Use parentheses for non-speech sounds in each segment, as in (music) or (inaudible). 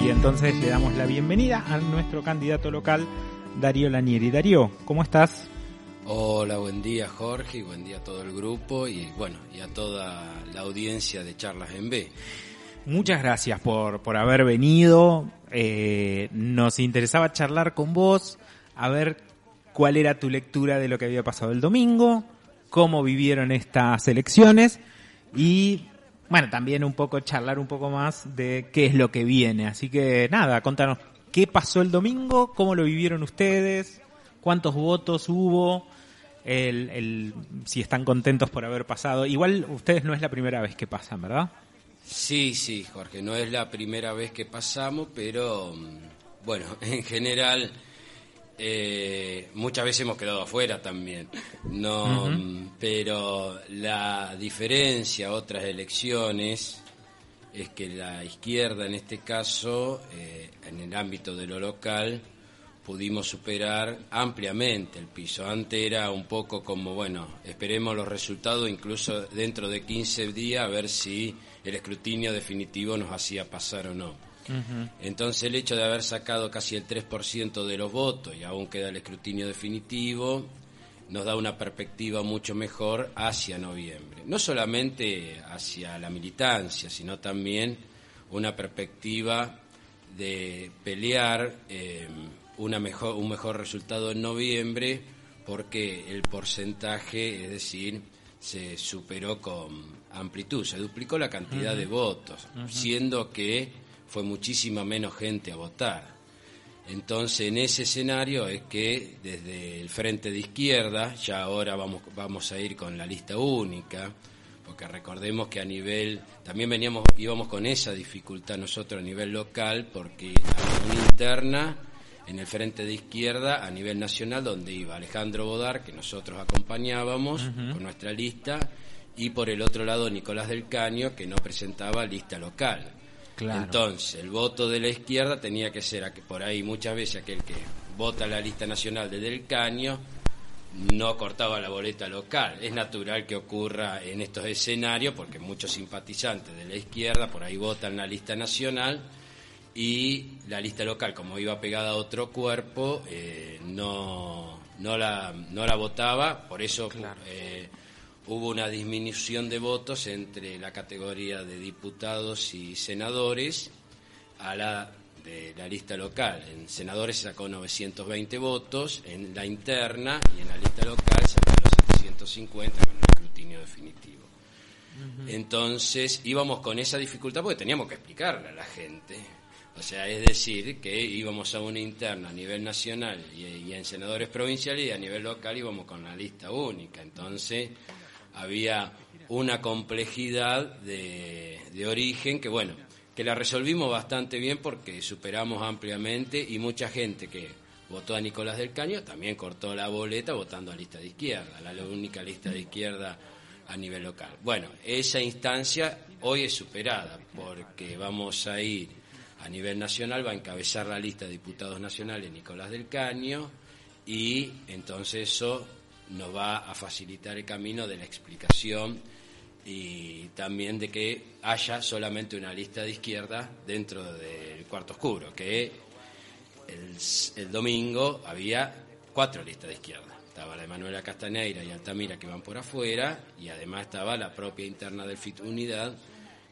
Y entonces le damos la bienvenida a nuestro candidato local, Darío Lanieri. Darío, ¿cómo estás? Hola, buen día Jorge y buen día a todo el grupo y bueno, y a toda la audiencia de Charlas en B. Muchas gracias por, por haber venido. Eh, nos interesaba charlar con vos, a ver cuál era tu lectura de lo que había pasado el domingo, cómo vivieron estas elecciones y bueno, también un poco charlar un poco más de qué es lo que viene. Así que nada, contanos qué pasó el domingo, cómo lo vivieron ustedes, cuántos votos hubo, el, el, si están contentos por haber pasado. Igual ustedes no es la primera vez que pasan, ¿verdad? Sí, sí, Jorge, no es la primera vez que pasamos, pero mm, bueno, en general eh, muchas veces hemos quedado afuera también, no, pero la diferencia a otras elecciones es que la izquierda, en este caso, eh, en el ámbito de lo local, pudimos superar ampliamente el piso. Antes era un poco como, bueno, esperemos los resultados, incluso dentro de 15 días, a ver si el escrutinio definitivo nos hacía pasar o no. Entonces el hecho de haber sacado casi el 3% de los votos y aún queda el escrutinio definitivo, nos da una perspectiva mucho mejor hacia noviembre. No solamente hacia la militancia, sino también una perspectiva de pelear eh, una mejor, un mejor resultado en noviembre porque el porcentaje, es decir, se superó con amplitud, se duplicó la cantidad de votos, siendo que fue muchísima menos gente a votar. Entonces, en ese escenario es que desde el frente de izquierda, ya ahora vamos, vamos a ir con la lista única, porque recordemos que a nivel, también veníamos, íbamos con esa dificultad nosotros a nivel local, porque a nivel interna, en el frente de izquierda, a nivel nacional, donde iba Alejandro Bodar, que nosotros acompañábamos con nuestra lista, y por el otro lado Nicolás del Caño, que no presentaba lista local. Entonces, el voto de la izquierda tenía que ser, por ahí muchas veces aquel que vota la lista nacional de Del Caño no cortaba la boleta local. Es natural que ocurra en estos escenarios porque muchos simpatizantes de la izquierda por ahí votan la lista nacional y la lista local, como iba pegada a otro cuerpo, eh, no, no, la, no la votaba, por eso eh, hubo una disminución de votos entre la categoría de diputados y senadores a la de la lista local. En senadores se sacó 920 votos, en la interna y en la lista local se sacó los 750 con el escrutinio definitivo. Entonces íbamos con esa dificultad porque teníamos que explicarle a la gente. O sea, es decir, que íbamos a una interna a nivel nacional y, y en senadores provinciales y a nivel local íbamos con la lista única. Entonces, había una complejidad de, origen que, bueno, que la resolvimos bastante bien porque superamos ampliamente y mucha gente que votó a Nicolás del Caño también cortó la boleta votando a lista de izquierda, la única lista de izquierda a nivel local. Bueno, esa instancia hoy es superada porque vamos a ir a nivel nacional, va a encabezar la lista de diputados nacionales Nicolás del Caño y entonces eso nos va a facilitar el camino de la explicación y también de que haya solamente una lista de izquierda dentro del cuarto oscuro, que el, domingo había cuatro listas de izquierda. Estaba la de Manuela Castaneira y Altamira que iban por afuera y además estaba la propia interna del FIT Unidad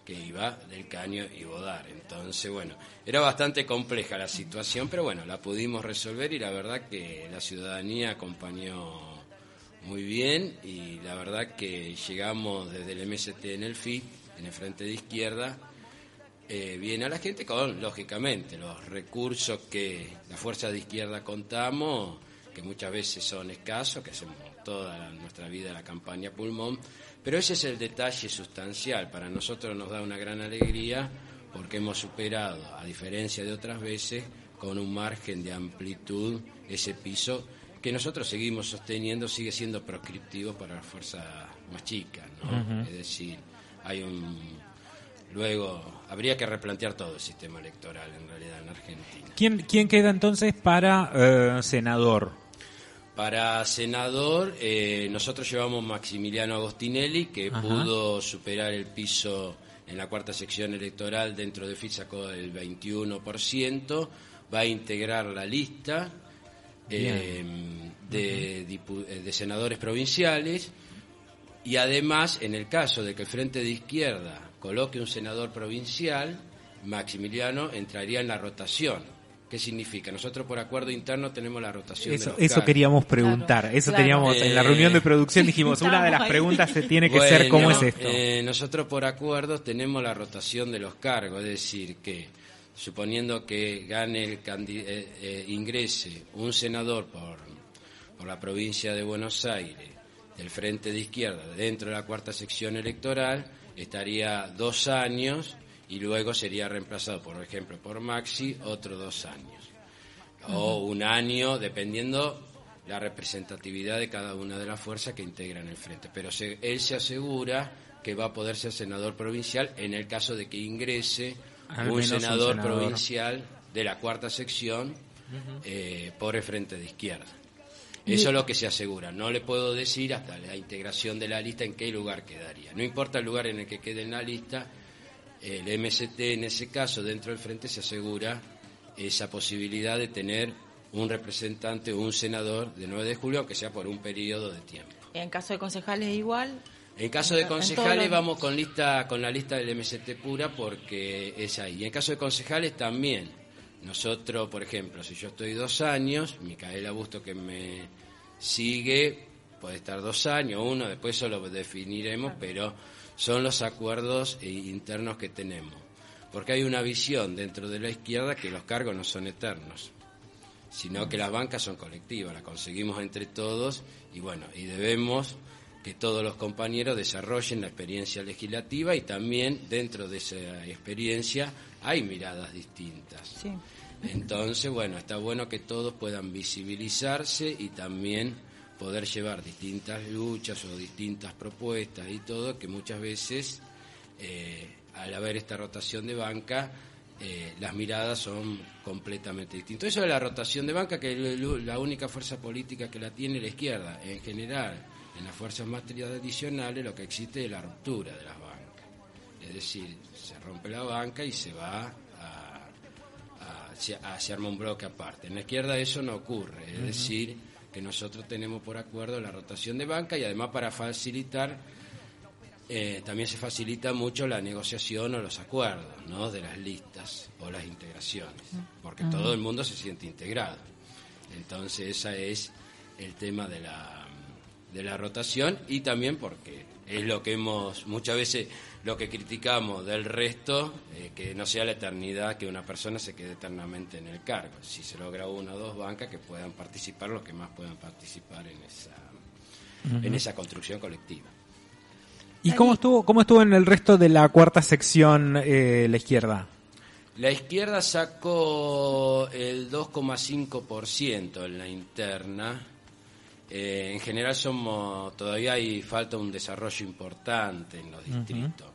que iba del Caño y Bodar. Entonces, bueno, era bastante compleja la situación, pero bueno, la pudimos resolver y la verdad que la ciudadanía acompañó muy bien y la verdad que llegamos desde el MST en el FIT, en el frente de izquierda, eh, bien a la gente con, lógicamente, los recursos que la fuerza de izquierda contamos, que muchas veces son escasos, que hacemos toda nuestra vida la campaña pulmón, pero ese es el detalle sustancial. Para nosotros nos da una gran alegría porque hemos superado, a diferencia de otras veces, con un margen de amplitud ese piso que nosotros seguimos sosteniendo sigue siendo proscriptivo para la fuerza más chica, ¿no? Es decir, hay un... Luego, habría que replantear todo el sistema electoral en realidad en Argentina. ¿Quién, quién queda entonces para eh, senador? Para senador, eh, nosotros llevamos Maximiliano Agostinelli, que pudo superar el piso en la cuarta sección electoral dentro de FIT sacó el 21%, va a integrar la lista eh, de, eh, de senadores provinciales y además, en el caso de que el Frente de Izquierda coloque un senador provincial, Maximiliano entraría en la rotación. ¿Qué significa? Nosotros por acuerdo interno tenemos la rotación. Eso, de los eso queríamos preguntar. eso teníamos en la reunión de producción. (laughs) Dijimos, una de las preguntas se tiene que ser cómo es esto. Eh, nosotros por acuerdo tenemos la rotación de los cargos, es decir, que suponiendo que gane el eh, eh, ingrese un senador por, por la provincia de Buenos Aires del Frente de Izquierda dentro de la cuarta sección electoral, estaría dos años y luego sería reemplazado, por ejemplo, por Maxi, otros dos años. O un año, dependiendo la representatividad de cada una de las fuerzas que integran el frente. Pero se, él se asegura que va a poder ser senador provincial en el caso de que ingrese un senador, un senador, provincial de la cuarta sección eh, por el frente de izquierda. Eso es lo que se asegura. No le puedo decir hasta la integración de la lista en qué lugar quedaría. No importa el lugar en el que quede en la lista, el MST en ese caso dentro del frente se asegura esa posibilidad de tener un representante o un senador de 9 de julio, aunque sea por un periodo de tiempo. ¿En caso de concejales igual? En caso de concejales vamos con lista con la lista del MST pura porque es ahí. Y en caso de concejales también. Nosotros, por ejemplo, si yo estoy dos años, Micaela Busto que me sigue puede estar dos años, uno, después eso lo definiremos, pero son los acuerdos internos que tenemos. Porque hay una visión dentro de la izquierda que los cargos no son eternos, sino que las bancas son colectivas, las conseguimos entre todos y bueno, y debemos que todos los compañeros desarrollen la experiencia legislativa y también dentro de esa experiencia hay miradas distintas. Entonces, bueno, está bueno que todos puedan visibilizarse y también poder llevar distintas luchas o distintas propuestas y todo, que muchas veces, eh, al haber esta rotación de banca, eh, las miradas son completamente distintas. Eso de la rotación de banca, que es la única fuerza política que la tiene la izquierda, en general, en las fuerzas más tradicionales, lo que existe es la ruptura de las bancas. Es decir, se rompe la banca y se va a, a, se, arma un bloque aparte. En la izquierda eso no ocurre, es decir, que nosotros tenemos por acuerdo la rotación de banca y además para facilitar, eh, también se facilita mucho la negociación o los acuerdos ¿no? de las listas o las integraciones, porque todo el mundo se siente integrado. Entonces, ese es el tema de la, de la rotación y también porque es lo que hemos muchas veces lo que criticamos del resto, eh, que no sea la eternidad que una persona se quede eternamente en el cargo. Si se logra una o dos bancas que puedan participar, los que más puedan participar en esa, en esa construcción colectiva. ¿Y cómo estuvo, cómo estuvo en el resto de la cuarta sección eh, la izquierda? La izquierda sacó el 2,5% en la interna eh, en general somos todavía hay falta un desarrollo importante en los distritos.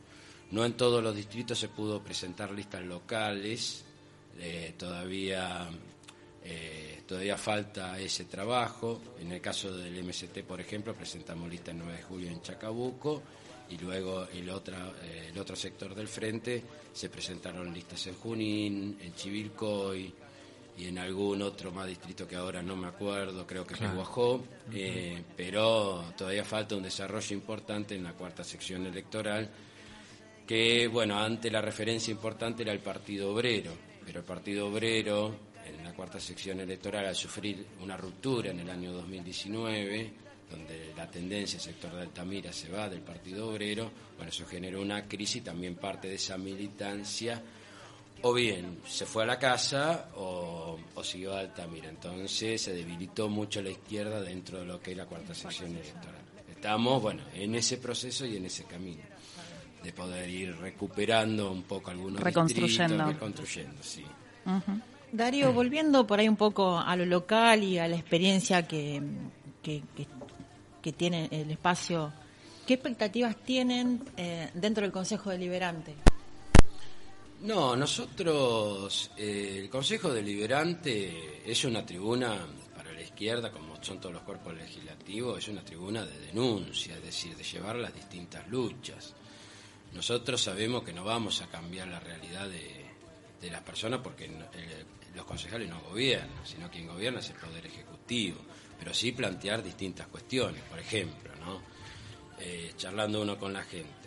No en todos los distritos se pudo presentar listas locales. Eh, todavía eh, todavía falta ese trabajo. En el caso del MST, por ejemplo, presentamos lista el 9 de julio en Chacabuco y luego el otro, el otro sector del frente se presentaron listas en Junín, en Chivilcoy, y en algún otro más distrito que ahora no me acuerdo, creo que es Guajó, eh, pero todavía falta un desarrollo importante en la cuarta sección electoral, que, bueno, antes la referencia importante era el Partido Obrero, pero el Partido Obrero en la cuarta sección electoral al sufrir una ruptura en el año 2019, donde la tendencia sector de Altamira se va del Partido Obrero, bueno, eso generó una crisis, también parte de esa militancia o bien se fue a la casa o, siguió a Altamira. Entonces se debilitó mucho la izquierda dentro de lo que es la cuarta sección electoral. Estamos, bueno, en ese proceso y en ese camino de poder ir recuperando un poco algunos reconstruyendo. Distritos, reconstruyendo, sí. Darío, volviendo por ahí un poco a lo local y a la experiencia que, que, tiene el espacio, ¿qué expectativas tienen eh, dentro del Consejo Deliberante? No, nosotros, eh, el Consejo Deliberante es una tribuna para la izquierda, como son todos los cuerpos legislativos, es una tribuna de denuncia, es decir, de llevar las distintas luchas. Nosotros sabemos que no vamos a cambiar la realidad de, las personas porque los concejales no gobiernan, sino quien gobierna es el Poder Ejecutivo, pero sí plantear distintas cuestiones, por ejemplo, ¿no? Eh, charlando uno con la gente,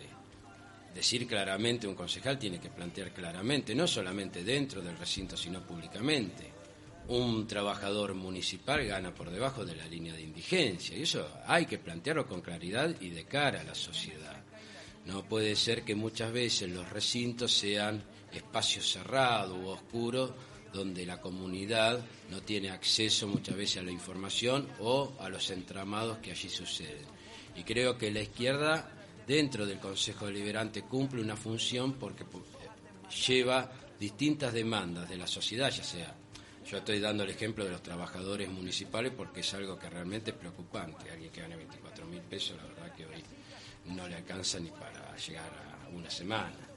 decir claramente, un concejal tiene que plantear claramente, no solamente dentro del recinto, sino públicamente. Un trabajador municipal gana por debajo de la línea de indigencia y eso hay que plantearlo con claridad y de cara a la sociedad. No puede ser que muchas veces los recintos sean espacios cerrados u oscuros donde la comunidad no tiene acceso muchas veces a la información o a los entramados que allí suceden. Y creo que la izquierda dentro del Consejo Deliberante cumple una función porque lleva distintas demandas de la sociedad, ya sea, yo estoy dando el ejemplo de los trabajadores municipales porque es algo que realmente es preocupante. Alguien que gane 24 mil pesos, la verdad que hoy no le alcanza ni para llegar a una semana.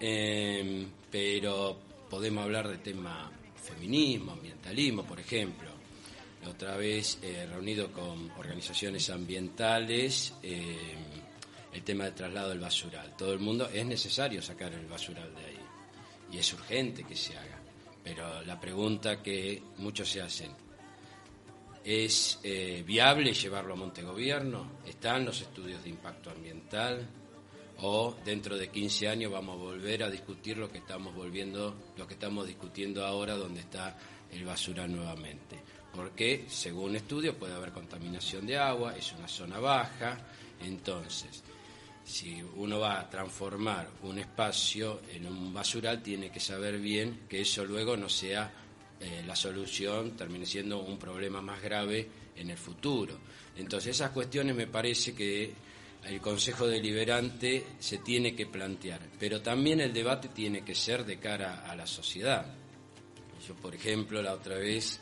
Em, pero podemos hablar de tema feminismo, ambientalismo, por ejemplo. La otra vez, eh, reunido con organizaciones ambientales, em, el tema del traslado del basural. Todo el mundo, es necesario sacar el basural de ahí. Y es urgente que se haga. Pero la pregunta que muchos se hacen, ¿Es eh, viable llevarlo a Montegobierno? ¿Están los estudios de impacto ambiental? ¿O dentro de 15 años vamos a volver a discutir lo que estamos volviendo, lo que estamos discutiendo ahora, donde está el basura nuevamente? Porque, según estudios, puede haber contaminación de agua, es una zona baja, entonces, si uno va a transformar un espacio en un basural, tiene que saber bien que eso luego no sea eh, la solución termine siendo un problema más grave en el futuro. Entonces esas cuestiones me parece que el Consejo Deliberante se tiene que plantear, pero también el debate tiene que ser de cara a la sociedad. Yo, por ejemplo, la otra vez,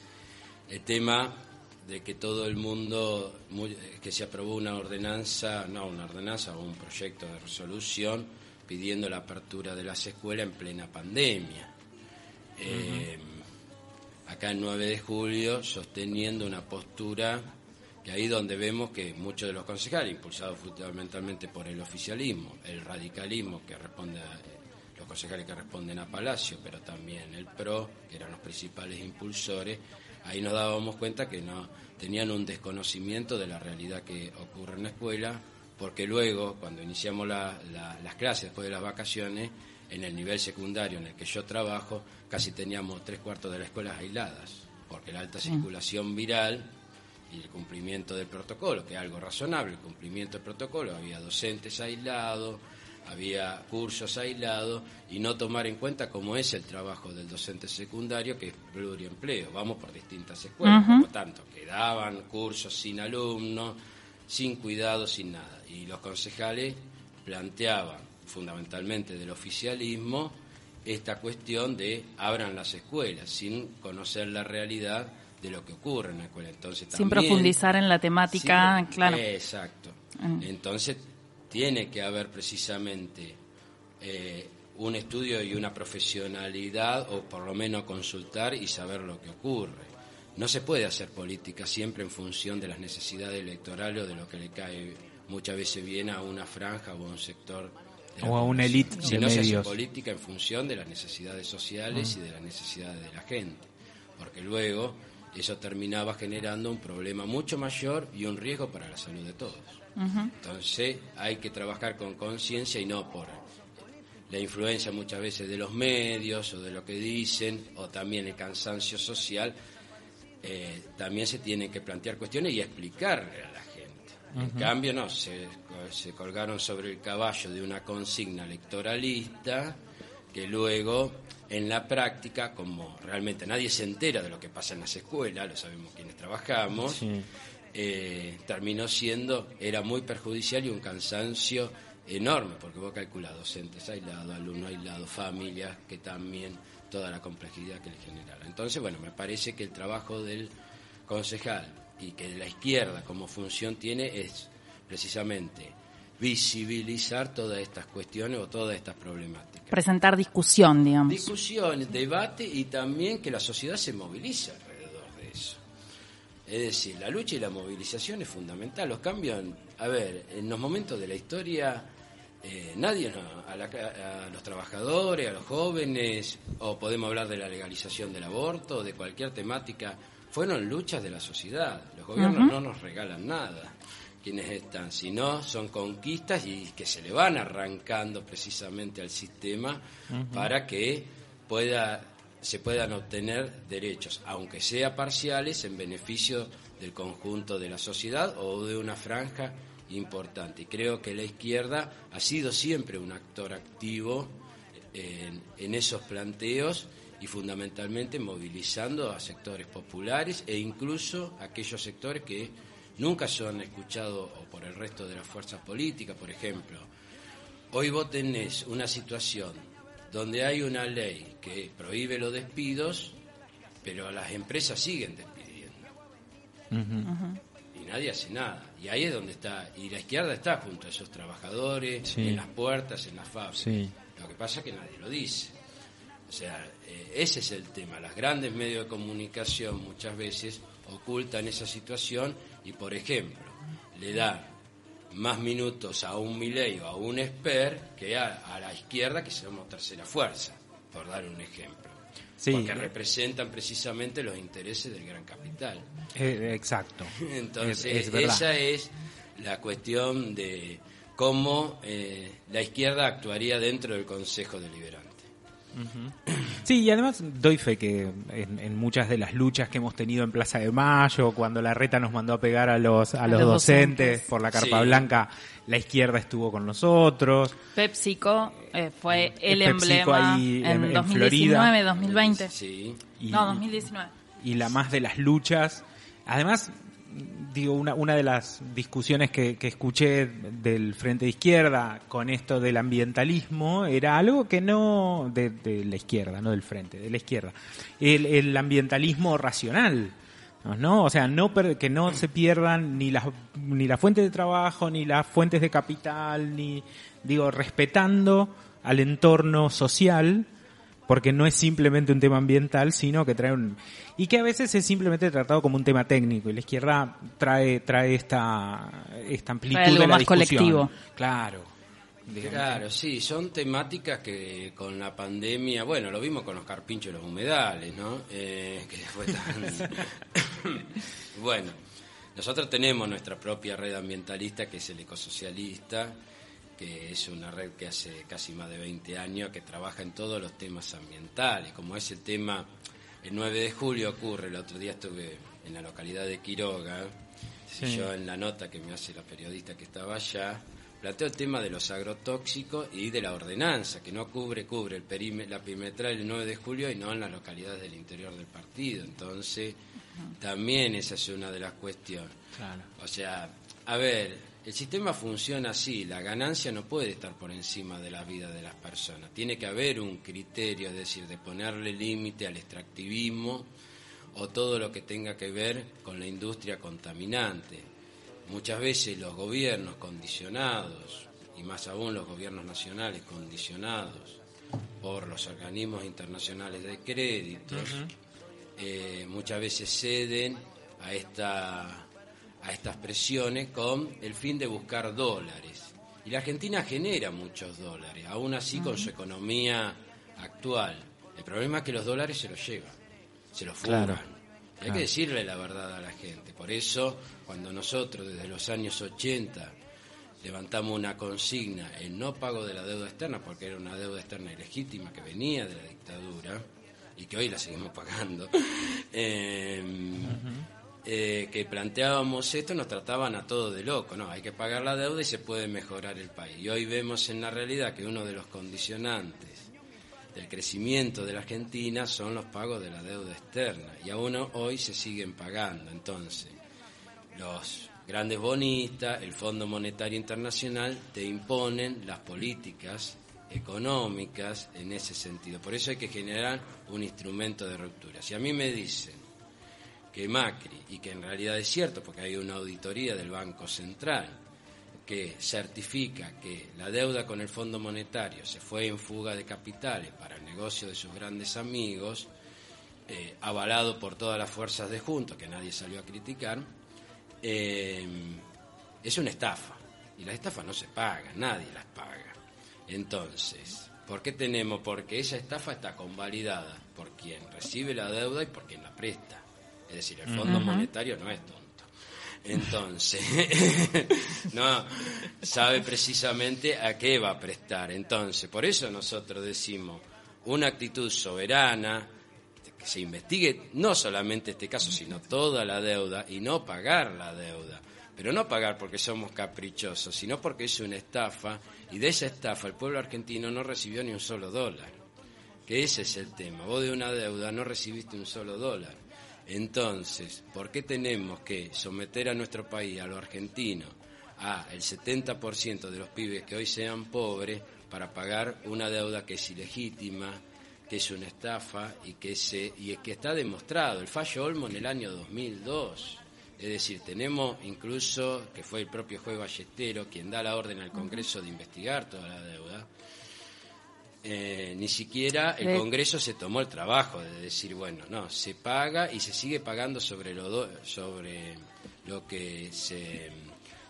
el tema de que todo el mundo, que se aprobó una ordenanza, no una ordenanza, un proyecto de resolución pidiendo la apertura de las escuelas en plena pandemia. Acá en 9 de julio, sosteniendo una postura que ahí donde vemos que muchos de los concejales, impulsados fundamentalmente por el oficialismo, el radicalismo que responde a los concejales que responden a Palacio, pero también el PRO, que eran los principales impulsores, ahí nos dábamos cuenta que no tenían un desconocimiento de la realidad que ocurre en la escuela, porque luego, cuando iniciamos las clases después de las vacaciones, en el nivel secundario en el que yo trabajo, casi teníamos tres cuartos de las escuelas aisladas, porque la alta circulación viral y el cumplimiento del protocolo, que es algo razonable, el cumplimiento del protocolo, había docentes aislados, había cursos aislados y no tomar en cuenta cómo es el trabajo del docente secundario, que es pluriempleo, vamos por distintas escuelas, por lo tanto, quedaban cursos sin alumnos, sin cuidado, sin nada. Y los concejales planteaban fundamentalmente del oficialismo, esta cuestión de abran las escuelas sin conocer la realidad de lo que ocurre en la escuela. Entonces, sin profundizar en la temática, claro. Exacto. Mm. Entonces, tiene que haber precisamente eh, un estudio y una profesionalidad, o por lo menos consultar y saber lo que ocurre. No se puede hacer política siempre en función de las necesidades electorales o de lo que le cae muchas veces bien a una franja o a un sector o a una élite de no medios. Se hace política en función de las necesidades sociales y de las necesidades de la gente, porque luego eso terminaba generando un problema mucho mayor y un riesgo para la salud de todos. Entonces hay que trabajar con conciencia y no por la influencia muchas veces de los medios o de lo que dicen o también el cansancio social. Eh, también se tienen que plantear cuestiones y explicarle a la en cambio, no, se, se colgaron sobre el caballo de una consigna electoralista que luego en la práctica, como realmente nadie se entera de lo que pasa en las escuelas, lo sabemos quienes trabajamos, eh, terminó siendo, era muy perjudicial y un cansancio enorme, porque vos calculás docentes aislados, alumnos aislados, familias, que también toda la complejidad que le generaba. Entonces, bueno, me parece que el trabajo del concejal y que la izquierda como función tiene es precisamente visibilizar todas estas cuestiones o todas estas problemáticas. Presentar discusión, digamos. Discusión, debate y también que la sociedad se movilice alrededor de eso. Es decir, la lucha y la movilización es fundamental. Los cambios, a ver, en los momentos de la historia eh, nadie, a, a, los trabajadores, a los jóvenes, o podemos hablar de la legalización del aborto, de cualquier temática, fueron luchas de la sociedad. Los gobiernos no nos regalan nada quienes están, sino son conquistas y que se le van arrancando precisamente al sistema para que pueda se puedan obtener derechos, aunque sea parciales, en beneficio del conjunto de la sociedad o de una franja importante. Y creo que la izquierda ha sido siempre un actor activo en, esos planteos y fundamentalmente movilizando a sectores populares e incluso aquellos sectores que nunca son escuchados por el resto de las fuerzas políticas, por ejemplo. Hoy vos tenés una situación donde hay una ley que prohíbe los despidos, pero las empresas siguen despidiendo. Y nadie hace nada. Y ahí es donde está. Y la izquierda está junto a esos trabajadores, en las puertas, en las fábricas. Lo que pasa es que nadie lo dice. O sea, eh, ese es el tema. Las grandes medios de comunicación muchas veces ocultan esa situación y, por ejemplo, le dan más minutos a un Milei o a un Esper que a, la izquierda, que somos tercera fuerza, por dar un ejemplo. Porque representan precisamente los intereses del gran capital. Eh, exacto. Entonces, esa es la cuestión de cómo eh, la izquierda actuaría dentro del Consejo Deliberante. Sí, y además doy fe que en, muchas de las luchas que hemos tenido en Plaza de Mayo, cuando la reta nos mandó a pegar a los, a, los, docentes, por la carpa blanca, la izquierda estuvo con nosotros. PepsiCo eh, fue el emblema en, 2019, 2020. Sí. no, 2019. Y la más de las luchas. Además, digo, una, una de las discusiones que, escuché del Frente de Izquierda con esto del ambientalismo era algo que no, de, la izquierda, no del Frente, de la izquierda, el, ambientalismo racional. ¿no? O sea, no que no se pierdan ni las ni las fuentes de trabajo, ni las fuentes de capital, ni digo respetando al entorno social, porque no es simplemente un tema ambiental, sino que trae un y que a veces es simplemente tratado como un tema técnico y la izquierda trae trae esta esta amplitud de la más colectivo. Claro. Claro, sí, son temáticas que con la pandemia, bueno, lo vimos con los carpinchos y los humedales, ¿no? Eh, que fue tan... (laughs) bueno, nosotros tenemos nuestra propia red ambientalista, que es el ecosocialista, que es una red que hace casi más de 20 años que trabaja en todos los temas ambientales, como es el tema el 9 de julio ocurre, el otro día estuve en la localidad de Quiroga, y yo en la nota que me hace la periodista que estaba allá, planteo el tema de los agrotóxicos y de la ordenanza, que no cubre, cubre el la perimetral el 9 de julio y no en las localidades del interior del partido. Entonces, también esa es una de las cuestiones. O sea, a ver, el sistema funciona así, la ganancia no puede estar por encima de la vida de las personas. Tiene que haber un criterio, es decir, de ponerle límite al extractivismo o todo lo que tenga que ver con la industria contaminante. Muchas veces los gobiernos condicionados, y más aún los gobiernos nacionales condicionados por los organismos internacionales de créditos, eh, muchas veces ceden a esta a estas presiones con el fin de buscar dólares. Y la Argentina genera muchos dólares, aún así con su economía actual. El problema es que los dólares se los llevan, se los fuman. Hay que decirle la verdad a la gente. Por eso, cuando nosotros desde los años 80 levantamos una consigna en no pago de la deuda externa, porque era una deuda externa ilegítima que venía de la dictadura y que hoy la seguimos pagando, (laughs) eh, eh, que planteábamos esto nos trataban a todos de loco, no, hay que pagar la deuda y se puede mejorar el país. Y hoy vemos en la realidad que uno de los condicionantes del crecimiento de la Argentina son los pagos de la deuda externa y aún hoy se siguen pagando. Entonces, los grandes bonistas, el Fondo Monetario Internacional te imponen las políticas económicas en ese sentido. Por eso hay que generar un instrumento de ruptura. Si a mí me dicen que Macri, y que en realidad es cierto porque hay una auditoría del Banco Central que certifica que la deuda con el Fondo Monetario se fue en fuga de capitales para el negocio de sus grandes amigos, eh, avalado por todas las fuerzas de juntos, que nadie salió a criticar, eh, es una estafa. Y las estafas no se pagan, nadie las paga. Entonces, ¿por qué tenemos? Porque esa estafa está convalidada por quien recibe la deuda y por quien la presta. Es decir, el Fondo Monetario no es tonto. Entonces, (laughs) no sabe precisamente a qué va a prestar. Entonces, por eso nosotros decimos una actitud soberana, que se investigue no solamente este caso, sino toda la deuda y no pagar la deuda. Pero no pagar porque somos caprichosos, sino porque es una estafa y de esa estafa el pueblo argentino no recibió ni un solo dólar. Que ese es el tema. Vos de una deuda no recibiste un solo dólar. Entonces, ¿por qué tenemos que someter a nuestro país, a lo argentino, a el 70% de los pibes que hoy sean pobres para pagar una deuda que es ilegítima, que es una estafa y que, se, y que está demostrado. El fallo Olmo en el año 2002. Es decir, tenemos incluso, que fue el propio juez Ballestero quien da la orden al Congreso de investigar toda la deuda, eh, ni siquiera el Congreso se tomó el trabajo de decir, bueno, no, se paga y se sigue pagando sobre lo, sobre lo que se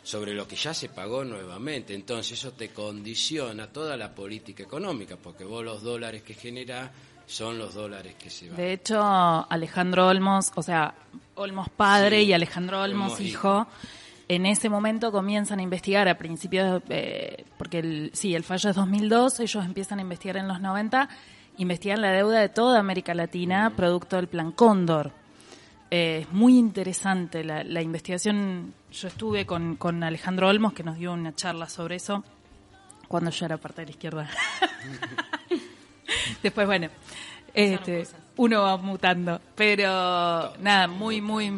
sobre lo que ya se pagó nuevamente. Entonces eso te condiciona toda la política económica, porque vos los dólares que generás son los dólares que se van. De hecho, Alejandro Olmos, o sea, Olmos padre y Alejandro Olmos, hijo, en ese momento comienzan a investigar a principios, eh, porque el, sí, el fallo es 2002, ellos empiezan a investigar en los 90, investigan la deuda de toda América Latina, producto del Plan Cóndor. Eh, es muy interesante la, la investigación yo estuve con, con Alejandro Olmos, que nos dio una charla sobre eso, cuando yo era parte de la izquierda. (laughs) Después, bueno, este, uno va mutando. Pero nada, muy, muy,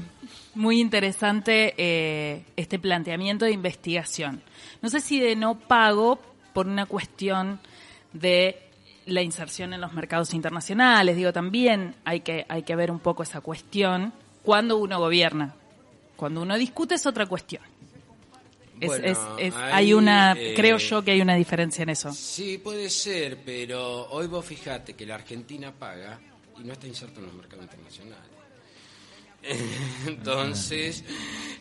muy interesante eh, este planteamiento de investigación. No sé si de no pago por una cuestión de la inserción en los mercados internacionales. Digo, también hay que, hay que ver un poco esa cuestión cuando uno gobierna. Cuando uno discute es otra cuestión. hay una, eh, creo yo que hay una diferencia en eso. Sí, puede ser, pero hoy vos fijate que la Argentina paga y no está inserto en los mercados internacionales. (laughs) Entonces,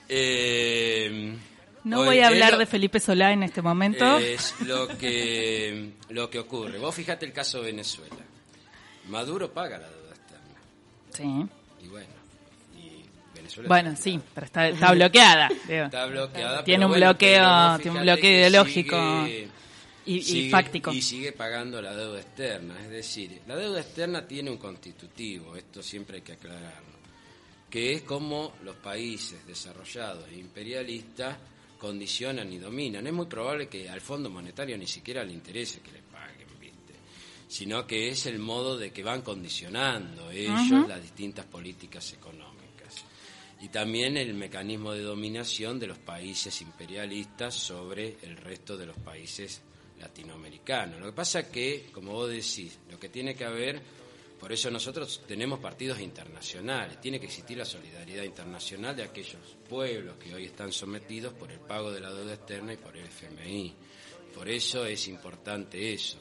eh, no voy a hablar de Felipe Solá en este momento. Es lo que, (laughs) lo que ocurre. Vos fijate el caso de Venezuela. Maduro paga la deuda externa. Sí. Y bueno, bueno, sí, pero está, bloqueada. (laughs) Está bloqueada. Tiene un bloqueo, tiene un bloqueo ideológico y, fáctico. Y sigue pagando la deuda externa. Es decir, la deuda externa tiene un constitutivo, esto siempre hay que aclararlo, que es como los países desarrollados e imperialistas condicionan y dominan. Es muy probable que al Fondo Monetario ni siquiera le interese que le paguen, ¿viste? Sino que es el modo de que van condicionando ellos las distintas políticas económicas y también el mecanismo de dominación de los países imperialistas sobre el resto de los países latinoamericanos. Lo que pasa que, como vos decís, lo que tiene que haber, por eso nosotros tenemos partidos internacionales, tiene que existir la solidaridad internacional de aquellos pueblos que hoy están sometidos por el pago de la deuda externa y por el FMI. Por eso es importante eso.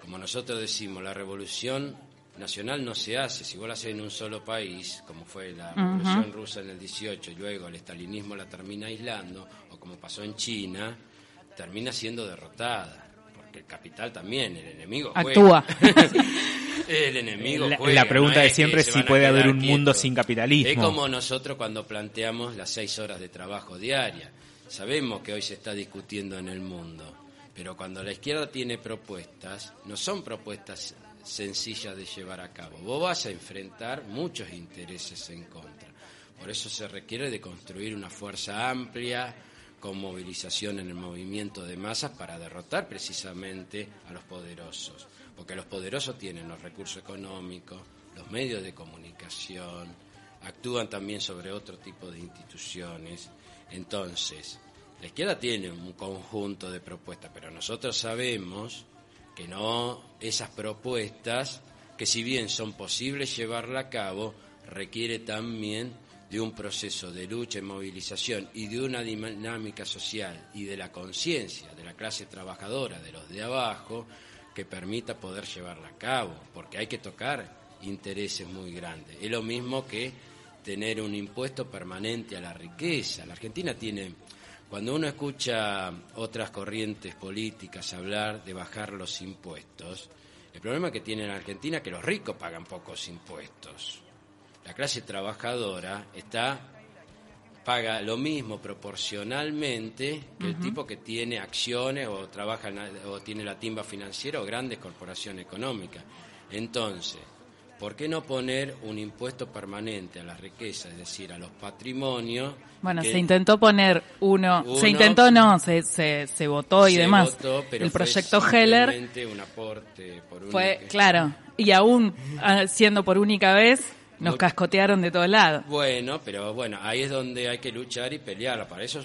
Como nosotros decimos, la revolución nacional no se hace. Si vos la haces en un solo país, como fue la Revolución Rusa en el 18 y luego el estalinismo la termina aislando, o como pasó en China, termina siendo derrotada. El capital también, el enemigo actúa. (laughs) el enemigo la, La pregunta de siempre es si puede haber un mundo sin capitalismo. Es como nosotros cuando planteamos las seis horas de trabajo diaria. Sabemos que hoy se está discutiendo en el mundo, pero cuando la izquierda tiene propuestas, no son propuestas sencilla de llevar a cabo. Vos vas a enfrentar muchos intereses en contra. Por eso se requiere de construir una fuerza amplia con movilización en el movimiento de masas para derrotar precisamente a los poderosos. Porque los poderosos tienen los recursos económicos, los medios de comunicación, actúan también sobre otro tipo de instituciones. Entonces, la izquierda tiene un conjunto de propuestas, pero nosotros sabemos que no esas propuestas, que si bien son posibles llevarla a cabo, requiere también de un proceso de lucha y movilización y de una dinámica social y de la conciencia de la clase trabajadora, de los de abajo, que permita poder llevarla a cabo, porque hay que tocar intereses muy grandes. Es lo mismo que tener un impuesto permanente a la riqueza. La Argentina tiene Cuando uno escucha otras corrientes políticas hablar de bajar los impuestos, el problema que tiene en Argentina es que los ricos pagan pocos impuestos. La clase trabajadora está paga lo mismo proporcionalmente que el tipo que tiene acciones o trabaja o tiene la timba financiera o grandes corporaciones económicas. Entonces, ¿por qué no poner un impuesto permanente a las riquezas, es decir, a los patrimonios? Bueno, se intentó poner uno, se intentó no, se, se, votó y demás. el proyecto Heller un aporte por fue, claro, y aún ah, siendo por única vez, nos cascotearon de todos lados. Bueno, pero bueno, ahí es donde hay que luchar y pelear. Para eso,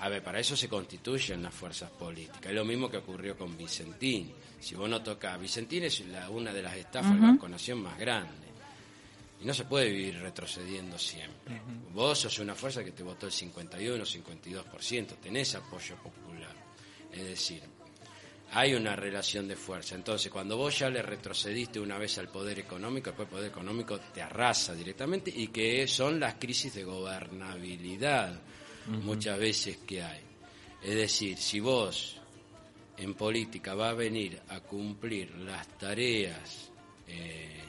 a ver, para eso se constituyen las fuerzas políticas. Es lo mismo que ocurrió con Vicentín. Si vos no tocas, Vicentín es la, una de las estafas de la más grande. Y no se puede vivir retrocediendo siempre. Vos sos una fuerza que te votó el 51, 52%, tenés apoyo popular. Es decir, hay una relación de fuerza. Entonces, cuando vos ya le retrocediste una vez al poder económico, después el poder económico te arrasa directamente y que son las crisis de gobernabilidad muchas veces que hay. Es decir, si vos en política va a venir a cumplir las tareas eh,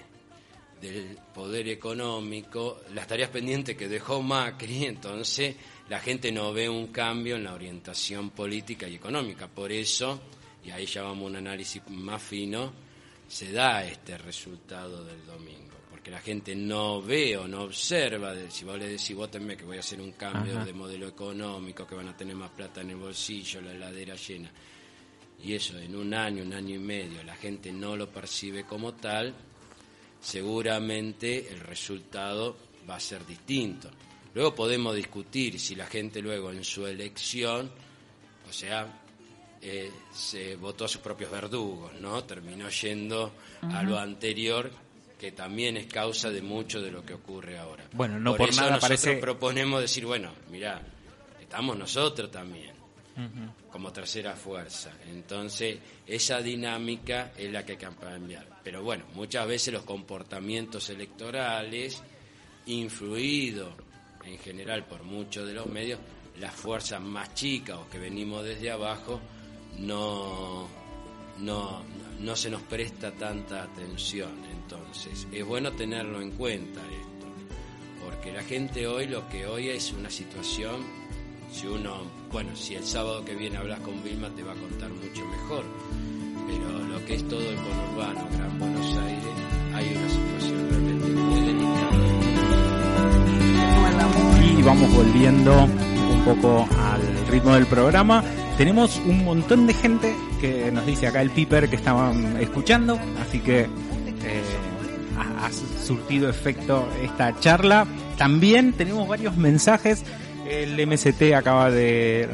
del poder económico, las tareas pendientes que dejó Macri, (laughs) entonces la gente no ve un cambio en la orientación política y económica. Por eso y ahí ya vamos a un análisis más fino, se da este resultado del domingo. Porque la gente no ve o no observa, si vos le decís, votenme que voy a hacer un cambio de modelo económico, que van a tener más plata en el bolsillo, la heladera llena. Y eso en un año, un año y medio, la gente no lo percibe como tal, seguramente el resultado va a ser distinto. Luego podemos discutir si la gente luego en su elección, o sea, eh, se votó a sus propios verdugos, ¿no? Terminó yendo a lo anterior que también es causa de mucho de lo que ocurre ahora. Bueno, no por, nada nosotros parece... proponemos decir, bueno, mira, estamos nosotros también como tercera fuerza. Entonces, esa dinámica es la que hay que cambiar. Pero bueno, muchas veces los comportamientos electorales, influidos en general por muchos de los medios, las fuerzas más chicas o que venimos desde abajo, no, no, no se nos presta tanta atención. Entonces, es bueno tenerlo en cuenta esto, porque la gente hoy lo que hoy es una situación, si uno, bueno, si el sábado que viene hablas con Vilma te va a contar mucho mejor, pero lo que es todo el conurbano, Gran Buenos Aires, hay una situación realmente muy delicada. Y vamos volviendo un poco al ritmo del programa tenemos un montón de gente que nos dice acá el Piper que estaban escuchando, así que eh, ha, surtido efecto esta charla. También tenemos varios mensajes. El MST acaba de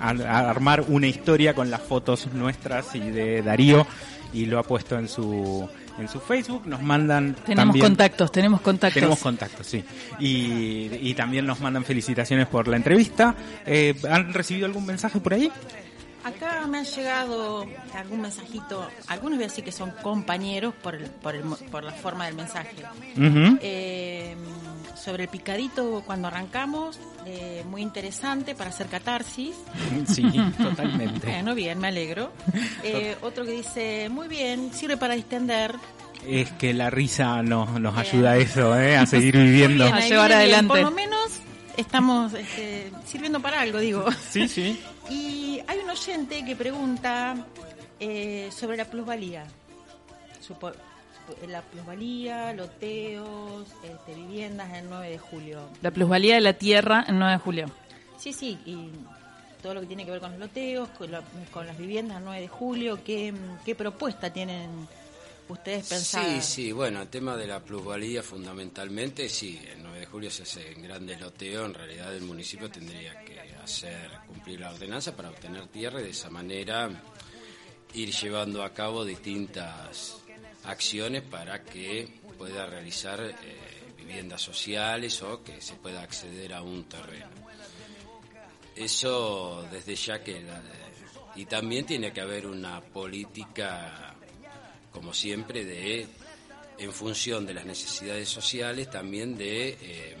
armar una historia con las fotos nuestras y de Darío y lo ha puesto en su en su Facebook, nos mandan... Tenemos contactos, tenemos contactos. Tenemos contactos, sí. Y, también nos mandan felicitaciones por la entrevista. Eh, ¿Han recibido algún mensaje por ahí? Acá me ha llegado algún mensajito, algunos voy a decir que son compañeros por, por, por la forma del mensaje. eh, sobre el picadito cuando arrancamos, eh, muy interesante para hacer catarsis. (laughs) Sí, totalmente. bueno, bien, me alegro. Eh, otro que dice, muy bien, sirve para distender. Es que la risa nos, nos ayuda a eso, ¿eh? a (laughs) seguir viviendo. a llevar adelante. Por lo menos estamos este, sirviendo para algo, digo. Sí, sí. (laughs) Y hay un oyente que pregunta eh, sobre la plusvalía la plusvalía, loteos, este, viviendas el 9 de julio. La plusvalía de la tierra el 9 de julio. Sí, sí, y todo lo que tiene que ver con los loteos, con, las viviendas el 9 de julio, ¿qué, ¿qué propuesta tienen ustedes pensando? Sí, sí, bueno, el tema de la plusvalía fundamentalmente, sí, el 9 de julio se hace en grandes loteos, en realidad el municipio tendría que hacer cumplir la ordenanza para obtener tierra y de esa manera ir llevando a cabo distintas acciones para que pueda realizar eh, viviendas sociales o que se pueda acceder a un terreno. Eso desde ya que... y también tiene que haber una política, como siempre, de en función de las necesidades sociales, también de, eh,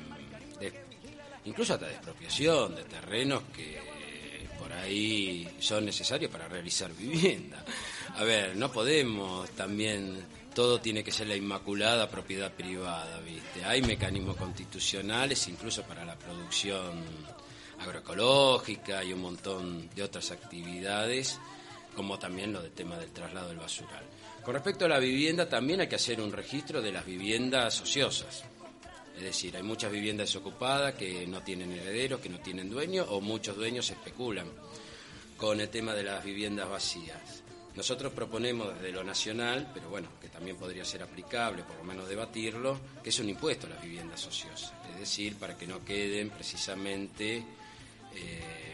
incluso hasta de expropiación de terrenos que por ahí son necesarios para realizar vivienda. A ver, no podemos también todo tiene que ser la inmaculada propiedad privada, ¿viste? Hay mecanismos constitucionales incluso para la producción agroecológica y un montón de otras actividades, como también lo del tema del traslado del basural. Con respecto a la vivienda, también hay que hacer un registro de las viviendas ociosas. Es decir, hay muchas viviendas desocupadas que no tienen herederos, que no tienen dueños, o muchos dueños especulan con el tema de las viviendas vacías. Nosotros proponemos desde lo nacional, pero bueno, que también podría ser aplicable, por lo menos debatirlo, que es un impuesto a las viviendas ociosas. Es decir, para que no queden precisamente eh,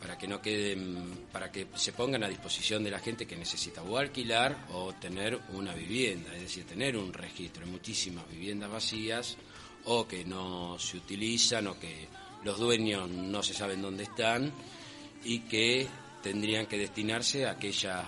para que no queden, para que se pongan a disposición de la gente que necesita o alquilar o tener una vivienda, es decir, tener un registro. Hay muchísimas viviendas vacías o que no se utilizan o que los dueños no se saben dónde están y que tendrían que destinarse a aquellas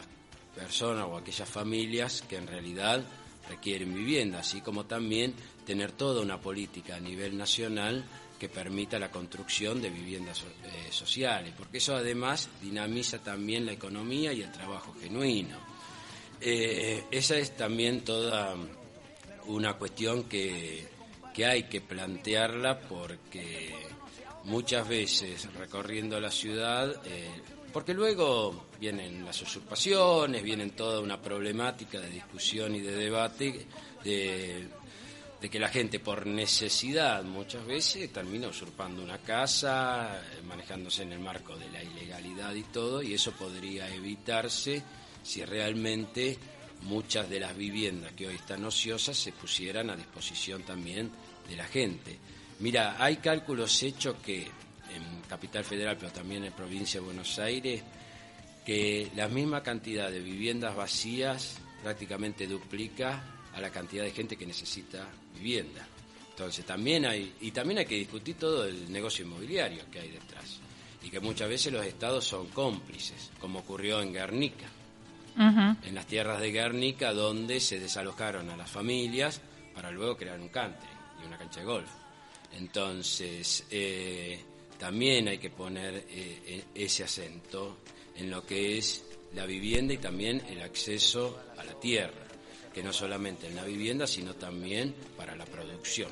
personas o aquellas familias que en realidad requieren vivienda, así como también tener toda una política a nivel nacional que permita la construcción de viviendas eh, sociales, porque eso además dinamiza también la economía y el trabajo genuino. Eh, esa es también toda una cuestión que, que hay que plantearla porque muchas veces recorriendo la ciudad, eh, porque luego vienen las usurpaciones, vienen toda una problemática de discusión y de debate de de que la gente por necesidad muchas veces termina usurpando una casa, eh, manejándose en el marco de la ilegalidad y todo, y eso podría evitarse si realmente muchas de las viviendas que hoy están ociosas se pusieran a disposición también de la gente. Mira, hay cálculos hechos que en Capital Federal, pero también en provincia de Buenos Aires, que la misma cantidad de viviendas vacías prácticamente duplica a la cantidad de gente que necesita vivienda. Entonces también hay, y también hay que discutir todo el negocio inmobiliario que hay detrás. Y que muchas veces los estados son cómplices, como ocurrió en Guernica. En las tierras de Guernica, donde se desalojaron a las familias para luego crear un country y una cancha de golf. Entonces, eh, también hay que poner eh, e, ese acento en lo que es la vivienda y también el acceso a la tierra que no solamente en la vivienda, sino también para la producción.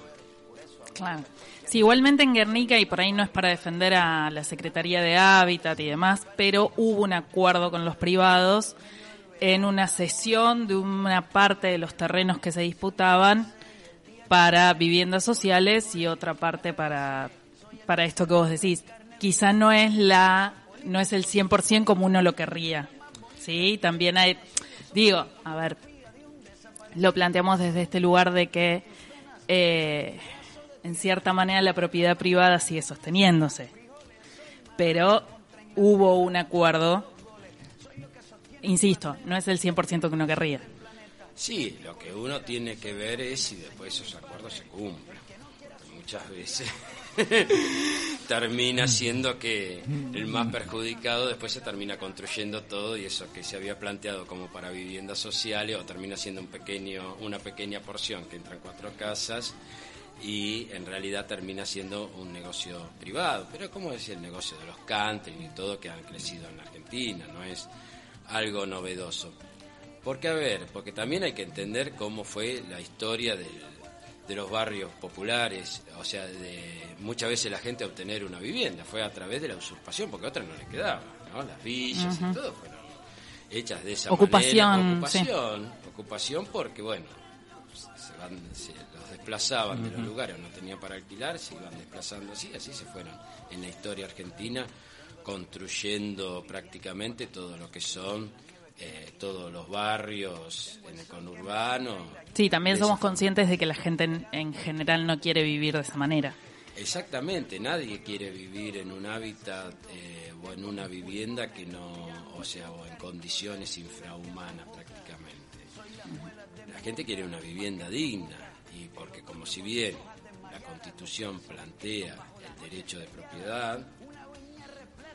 Claro. Sí, igualmente en Guernica, y por ahí no es para defender a la Secretaría de Hábitat y demás, pero hubo un acuerdo con los privados en una cesión de una parte de los terrenos que se disputaban para viviendas sociales y otra parte para, para esto que vos decís. Quizá no es la, no es el 100% como uno lo querría. Sí, también hay, digo, a ver, lo planteamos desde este lugar de que, eh, en cierta manera, la propiedad privada sigue sosteniéndose. Pero hubo un acuerdo, insisto, no es el 100% que uno querría. Sí, lo que uno tiene que ver es si después esos acuerdos se cumplen. Muchas veces (laughs) termina siendo que el más perjudicado después se termina construyendo todo y eso que se había planteado como para viviendas sociales o termina siendo un pequeño, una pequeña porción que entra en cuatro casas y en realidad termina siendo un negocio privado. Pero como es el negocio de los country y todo que han crecido en Argentina, no es algo novedoso. Porque a ver, porque también hay que entender cómo fue la historia del de los barrios populares, o sea, de muchas veces la gente a obtener una vivienda, fue a través de la usurpación, porque a otras no les quedaba, ¿no? Las villas y todo fueron hechas de esa ocupación, manera. Ocupación, ocupación porque, bueno, se, van, se los desplazaban de los lugares, no tenían para alquilar, se iban desplazando así, así se fueron en la historia argentina construyendo prácticamente todo lo que son eh, todos los barrios en el conurbano. Sí, también somos conscientes de que la gente en, general no quiere vivir de esa manera. Exactamente, nadie quiere vivir en un hábitat eh, o en una vivienda que no, o sea, o en condiciones infrahumanas prácticamente. La gente quiere una vivienda digna y porque como si bien la Constitución plantea el derecho de propiedad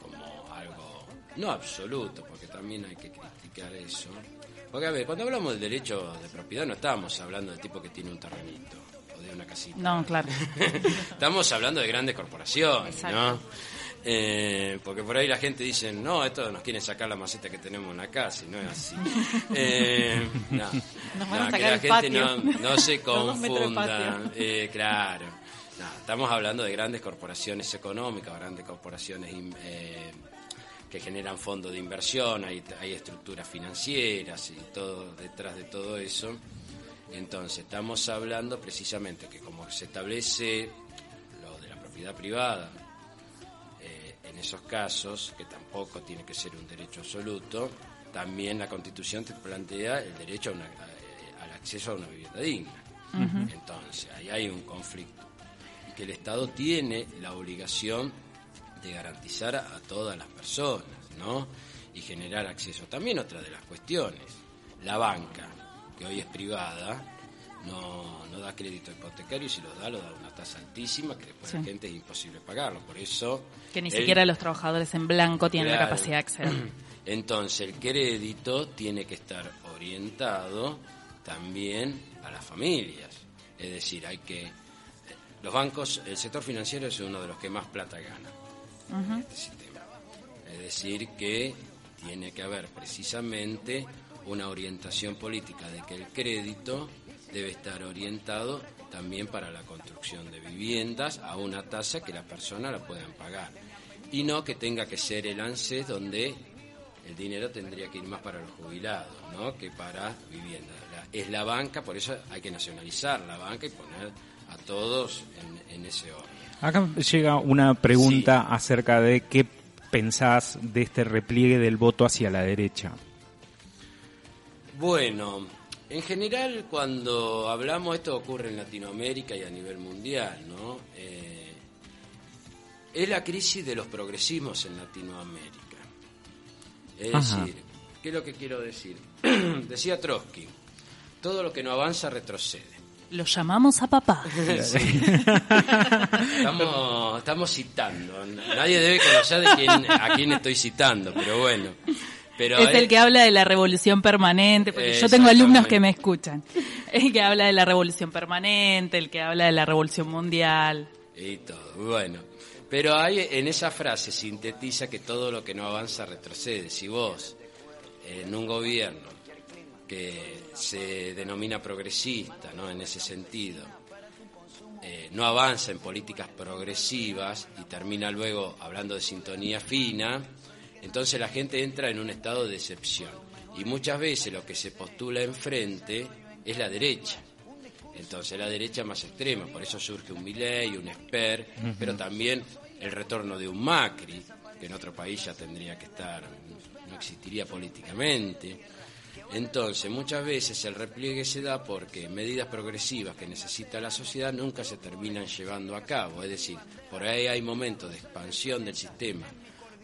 como algo no absoluto, porque también hay que eso. Porque, a ver, cuando hablamos del derecho de propiedad no estamos hablando del tipo que tiene un terrenito o de una casita. No, claro. (laughs) estamos hablando de grandes corporaciones, ¿no? Eh, porque por ahí la gente dice, no, esto nos quieren sacar la maceta que tenemos en la casa, y no es así. (laughs) Eh, no, Nos van a no, sacar que la el gente patio. no, no se (laughs) confunda. Eh, claro. Estamos hablando de grandes corporaciones económicas, grandes corporaciones eh, que generan fondos de inversión, hay, hay estructuras financieras y todo detrás de todo eso. Entonces, estamos hablando precisamente que como se establece lo de la propiedad privada, eh, en esos casos, que tampoco tiene que ser un derecho absoluto, también la Constitución te plantea el derecho a una- a- al acceso a una vivienda digna. Entonces, ahí hay un conflicto. Y que el Estado tiene la obligación de garantizar a, todas las personas, ¿no? Y generar acceso. También otra de las cuestiones, la banca, que hoy es privada, no, no da crédito hipotecario y si lo da, lo da a una tasa altísima que después Sí. la gente es imposible pagarlo. Por eso... Que ni el- siquiera los trabajadores en blanco tienen la capacidad de acceder. (clears throat) Entonces el crédito tiene que estar orientado también a las familias. Es decir, hay que... Los bancos, el sector financiero es uno de los que más plata gana este sistema. Es decir, que tiene que haber precisamente una orientación política de que el crédito debe estar orientado también para la construcción de viviendas a una tasa que las personas la puedan pagar. Y no que tenga que ser el ANSES donde el dinero tendría que ir más para los jubilados, ¿no? Que para viviendas. La- es la banca, por eso hay que nacionalizar la banca y poner a todos en, en ese orden. Acá llega una pregunta acerca de qué pensás de este repliegue del voto hacia la derecha. Bueno, en general cuando hablamos, esto ocurre en Latinoamérica y a nivel mundial, ¿no? Eh, es la crisis de los progresismos en Latinoamérica. Es Ajá. decir, ¿qué es lo que quiero decir? (clears throat) Decía Trotsky, todo lo que no avanza retrocede. Lo llamamos a papá. (laughs) Estamos, estamos citando. Nadie debe conocer de quién, a quién estoy citando, pero bueno. Pero es es- el que habla de la revolución permanente, porque yo tengo alumnos que me escuchan. El que habla de la revolución permanente, el que habla de la revolución mundial. Y todo, bueno. Pero hay, en esa frase sintetiza que todo lo que no avanza retrocede. Si vos, en un gobierno que se denomina progresista, ¿no? En ese sentido, eh, no avanza en políticas progresivas y termina luego hablando de sintonía fina, entonces la gente entra en un estado de decepción. Y muchas veces lo que se postula enfrente es la derecha. Entonces la derecha más extrema, por eso surge un Milei, un Esper, pero también el retorno de un Macri, que en otro país ya tendría que estar, no existiría políticamente. Entonces, muchas veces el repliegue se da porque medidas progresivas que necesita la sociedad nunca se terminan llevando a cabo. Es decir, por ahí hay momentos de expansión del sistema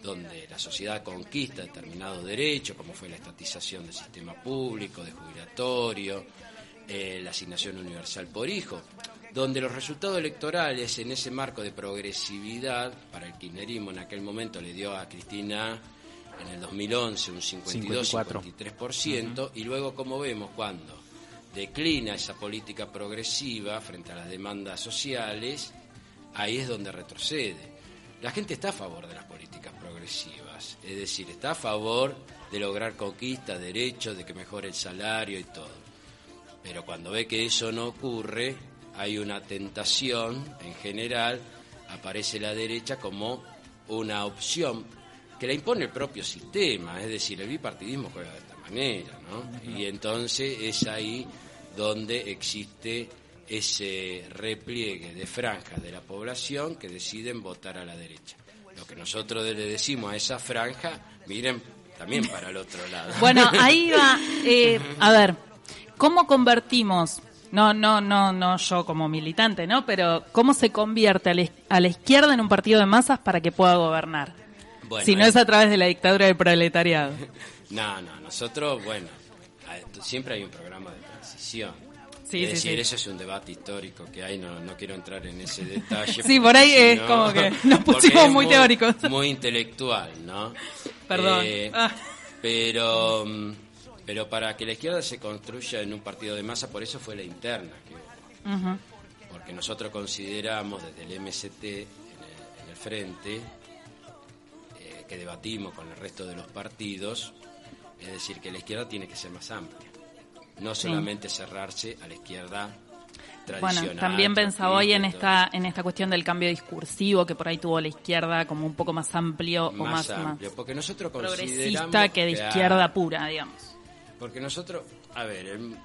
donde la sociedad conquista determinados derechos, como fue la estatización del sistema público, de jubilatorio, eh, la asignación universal por hijo, donde los resultados electorales en ese marco de progresividad, para el kirchnerismo en aquel momento le dio a Cristina en el 2011 un 52-53%, y luego como vemos cuando declina esa política progresiva frente a las demandas sociales, ahí es donde retrocede. La gente está a favor de las políticas progresivas, es decir, está a favor de lograr conquistas, derechos, de que mejore el salario y todo. Pero cuando ve que eso no ocurre, hay una tentación en general, aparece la derecha como una opción que la impone el propio sistema, es decir, el bipartidismo juega de esta manera, ¿no? Y entonces es ahí donde existe ese repliegue de franjas de la población que deciden votar a la derecha. Lo que nosotros le decimos a esa franja, miren también para el otro lado. (laughs) Bueno, ahí va. eh, a ver, ¿cómo convertimos? No, no, no, no yo como militante, ¿no? Pero ¿cómo se convierte a la, a la izquierda en un partido de masas para que pueda gobernar? Bueno, si no es a través de la dictadura del proletariado. (laughs) No, no, nosotros, bueno, siempre hay un programa de transición. Sí, es sí, decir, sí. eso es un debate histórico que hay, no, no quiero entrar en ese detalle. (laughs) Sí, por ahí es como que (laughs) nos pusimos muy teóricos. Muy intelectual, ¿no? Perdón. Eh, Ah. Pero, mm, pero para que la izquierda se construya en un partido de masa, por eso fue la interna que. Porque nosotros consideramos desde el MST en el, en el frente que debatimos con el resto de los partidos, es decir, que la izquierda tiene que ser más amplia, no solamente cerrarse a la izquierda tradicional. Bueno, también pensaba hoy en esta en esta cuestión del cambio discursivo que por ahí tuvo la izquierda como un poco más amplio más o más, amplio, porque nosotros progresista que de izquierda pura, digamos. Porque nosotros, a ver, el,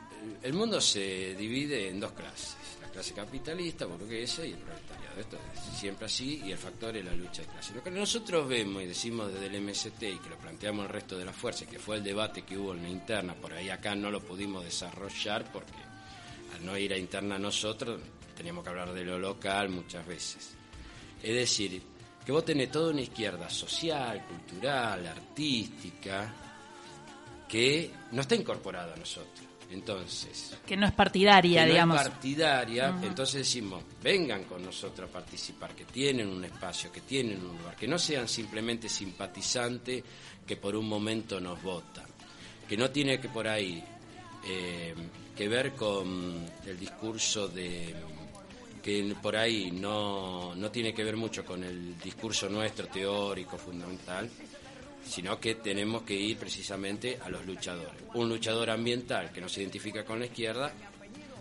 el mundo se divide en dos clases, la clase capitalista, burguesa y el proletariado. Esto es siempre así y el factor es la lucha de clases. Lo que nosotros vemos y decimos desde el MST y que lo planteamos el resto de las fuerzas, que fue el debate que hubo en la interna, por ahí acá no lo pudimos desarrollar porque al no ir a interna nosotros teníamos que hablar de lo local muchas veces. Es decir, que vos tenés toda una izquierda social, cultural, artística, que no está incorporada a nosotros. Entonces. Que no es partidaria, que digamos. No es partidaria, entonces decimos, vengan con nosotros a participar, que tienen un espacio, que tienen un lugar, que no sean simplemente simpatizantes que por un momento nos votan, que no tiene que por ahí eh, que ver con el discurso de que por ahí no, no tiene que ver mucho con el discurso nuestro teórico fundamental, sino que tenemos que ir precisamente a los luchadores. Un luchador ambiental que no se identifica con la izquierda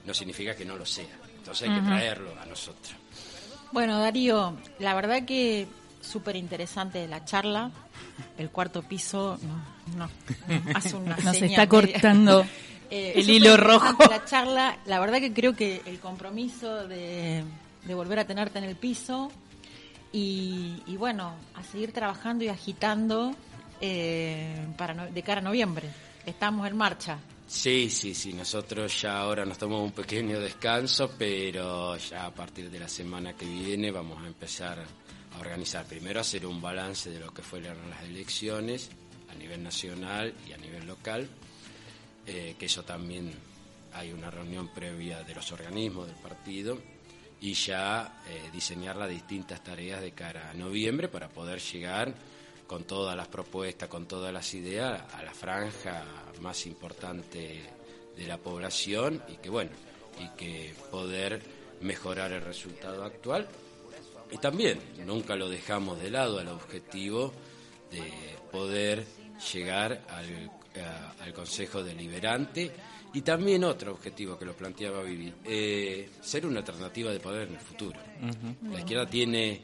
no significa que no lo sea. Entonces hay que traerlo a nosotros. Bueno, Darío, la verdad que súper interesante la charla. El cuarto piso no, hace una Nos está cortando (laughs) eh, el hilo rojo. La charla, la verdad que creo que el compromiso de, de volver a tenerte en el piso y, y bueno, a seguir trabajando y agitando eh, para no- de cara a noviembre. Estamos en marcha. Sí, sí, sí, nosotros ya ahora nos tomamos un pequeño descanso, pero ya a partir de la semana que viene vamos a empezar a organizar, primero hacer un balance de lo que fueron las elecciones a nivel nacional y a nivel local, eh, que eso también hay una reunión previa de los organismos del partido y ya eh, diseñar las distintas tareas de cara a noviembre para poder llegar con todas las propuestas, con todas las ideas a la franja más importante de la población y que bueno, y que poder mejorar el resultado actual. Y también nunca lo dejamos de lado al objetivo de poder llegar al, a- al Consejo Deliberante. Y también otro objetivo que lo planteaba Vivi, eh, ser una alternativa de poder en el futuro. La izquierda tiene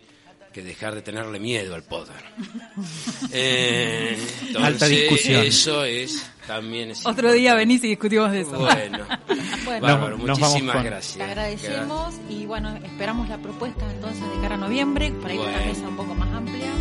que dejar de tenerle miedo al poder. (laughs) Eh, entonces, Alta discusión. Eso es también es Otro día venís y discutimos de eso. Bueno, (laughs) Bueno. bárbaro, Nos- nos vamos muchísimas con- gracias. Te agradecemos y bueno, esperamos la propuesta entonces de cara a noviembre para ir a una Bueno. mesa un poco más amplia.